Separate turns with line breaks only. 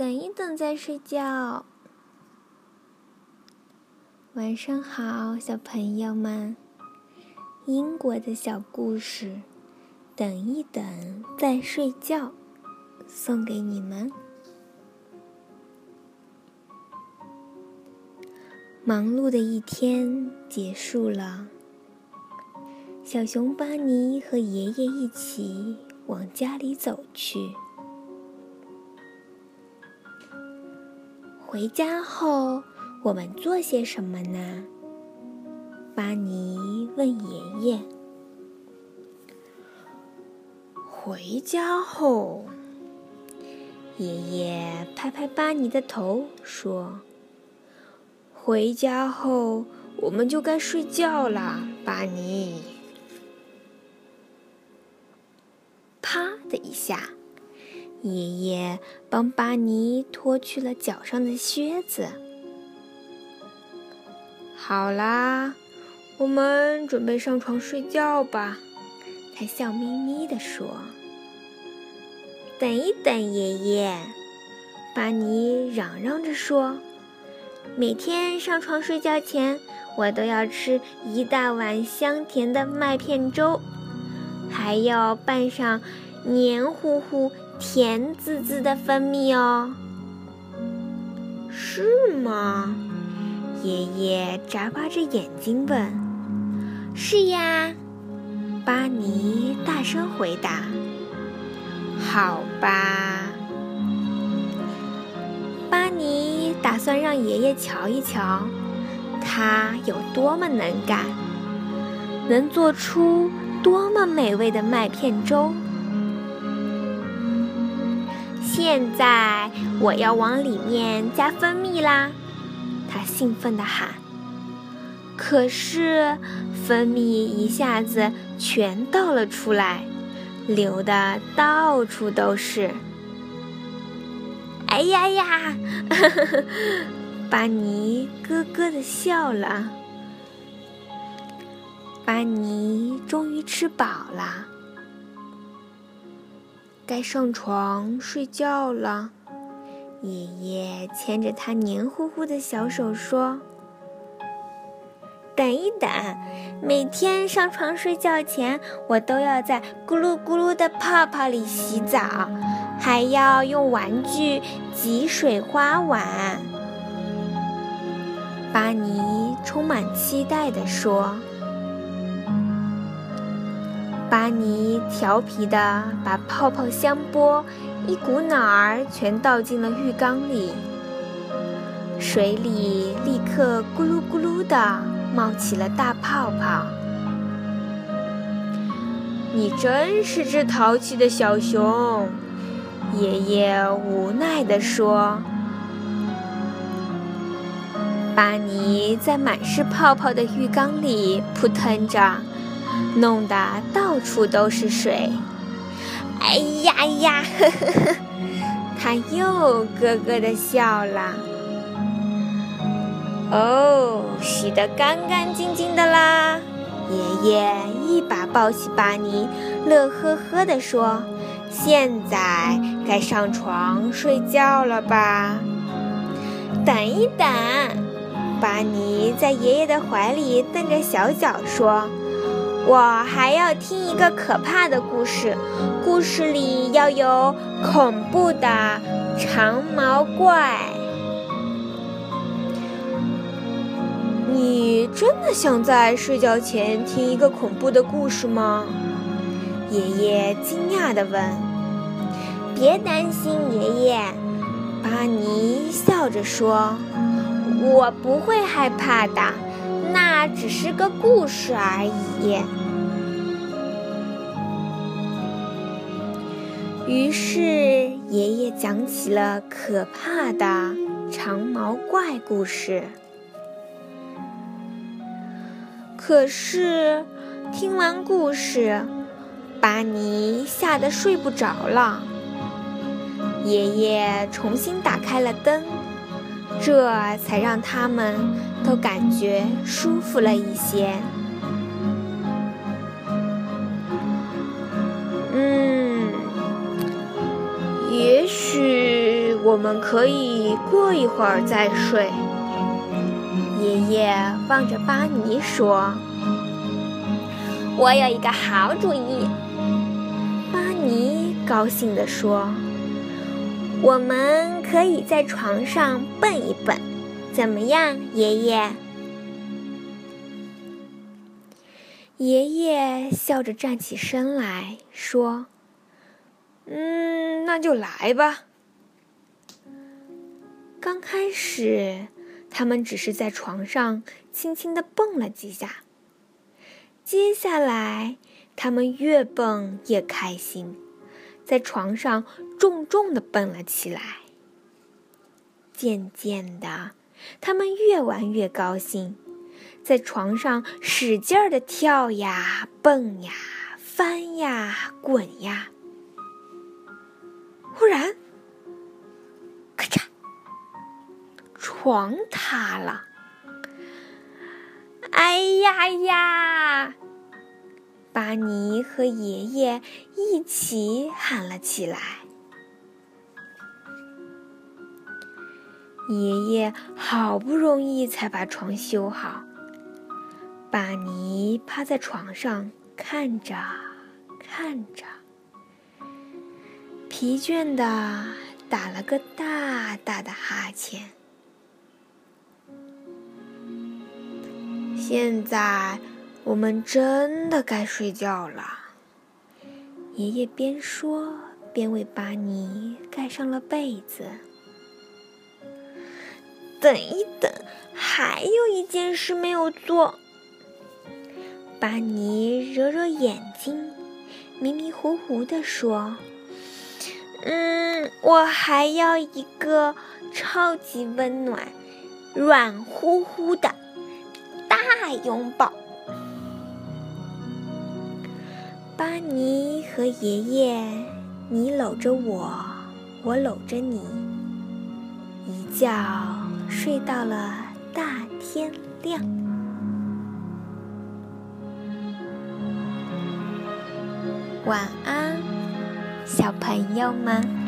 等一等再睡觉。晚上好，小朋友们。英国的小故事，等一等再睡觉，送给你们。忙碌的一天结束了，小熊巴尼和爷爷一起往家里走去。回家后，我们做些什么呢？巴尼问爷爷。
回家后，爷爷拍拍巴尼的头说：“回家后，我们就该睡觉啦，巴尼。”
啪的一下。爷爷帮巴尼脱去了脚上的靴子。
好啦，我们准备上床睡觉吧。
他笑眯眯地说：“等一等，爷爷！”巴尼嚷嚷着说：“每天上床睡觉前，我都要吃一大碗香甜的麦片粥，还要拌上黏糊糊。”甜滋滋的蜂蜜哦，
是吗？
爷爷眨巴着眼睛问。是呀，巴尼大声回答。
好吧，
巴尼打算让爷爷瞧一瞧，他有多么能干，能做出多么美味的麦片粥。现在我要往里面加蜂蜜啦！他兴奋地喊。可是蜂蜜一下子全倒了出来，流的到处都是。哎呀呀！呵呵巴尼咯咯的笑了。巴尼终于吃饱了。该上床睡觉了，爷爷牵着他黏糊糊的小手说：“等一等，每天上床睡觉前，我都要在咕噜咕噜的泡泡里洗澡，还要用玩具挤水花碗。”巴尼充满期待地说。巴尼调皮的把泡泡香波一股脑儿全倒进了浴缸里，水里立刻咕噜咕噜的冒起了大泡泡。
你真是只淘气的小熊，爷爷无奈地说。
巴尼在满是泡泡的浴缸里扑腾着。弄得到处都是水，哎呀呀！呵呵呵，他又咯咯的笑了。哦，洗得干干净净的啦！爷爷一把抱起巴尼，乐呵呵地说：“现在该上床睡觉了吧？”等一等，巴尼在爷爷的怀里蹬着小脚说。我还要听一个可怕的故事，故事里要有恐怖的长毛怪。
你真的想在睡觉前听一个恐怖的故事吗？
爷爷惊讶地问。别担心，爷爷，巴尼笑着说：“我不会害怕的，那只是个故事而已。”于是，爷爷讲起了可怕的长毛怪故事。可是，听完故事，巴尼吓得睡不着了。爷爷重新打开了灯，这才让他们都感觉舒服了一些。我们可以过一会儿再睡。
爷爷望着巴尼说：“
我有一个好主意。”
巴尼高兴地说：“我们可以在床上蹦一蹦，怎么样，爷爷？”爷爷笑着站起身来说：“
嗯，那就来吧。”
刚开始，他们只是在床上轻轻地蹦了几下。接下来，他们越蹦越开心，在床上重重地蹦了起来。渐渐的，他们越玩越高兴。在床上使劲的跳呀、蹦呀、翻呀、滚呀。忽然，床塌了！
哎呀呀！
巴尼和爷爷一起喊了起来。爷爷好不容易才把床修好。巴尼趴在床上看着看着，疲倦的打了个大大的哈欠。现在我们真的该睡觉了。爷爷边说边为巴尼盖上了被子。
等一等，还有一件事没有做。
巴尼揉揉眼睛，迷迷糊糊地说：“
嗯，我还要一个超级温暖、软乎乎的拥抱。”
巴尼和爷爷，你搂着我，我搂着你，一觉睡到了大天亮。晚安，小朋友们。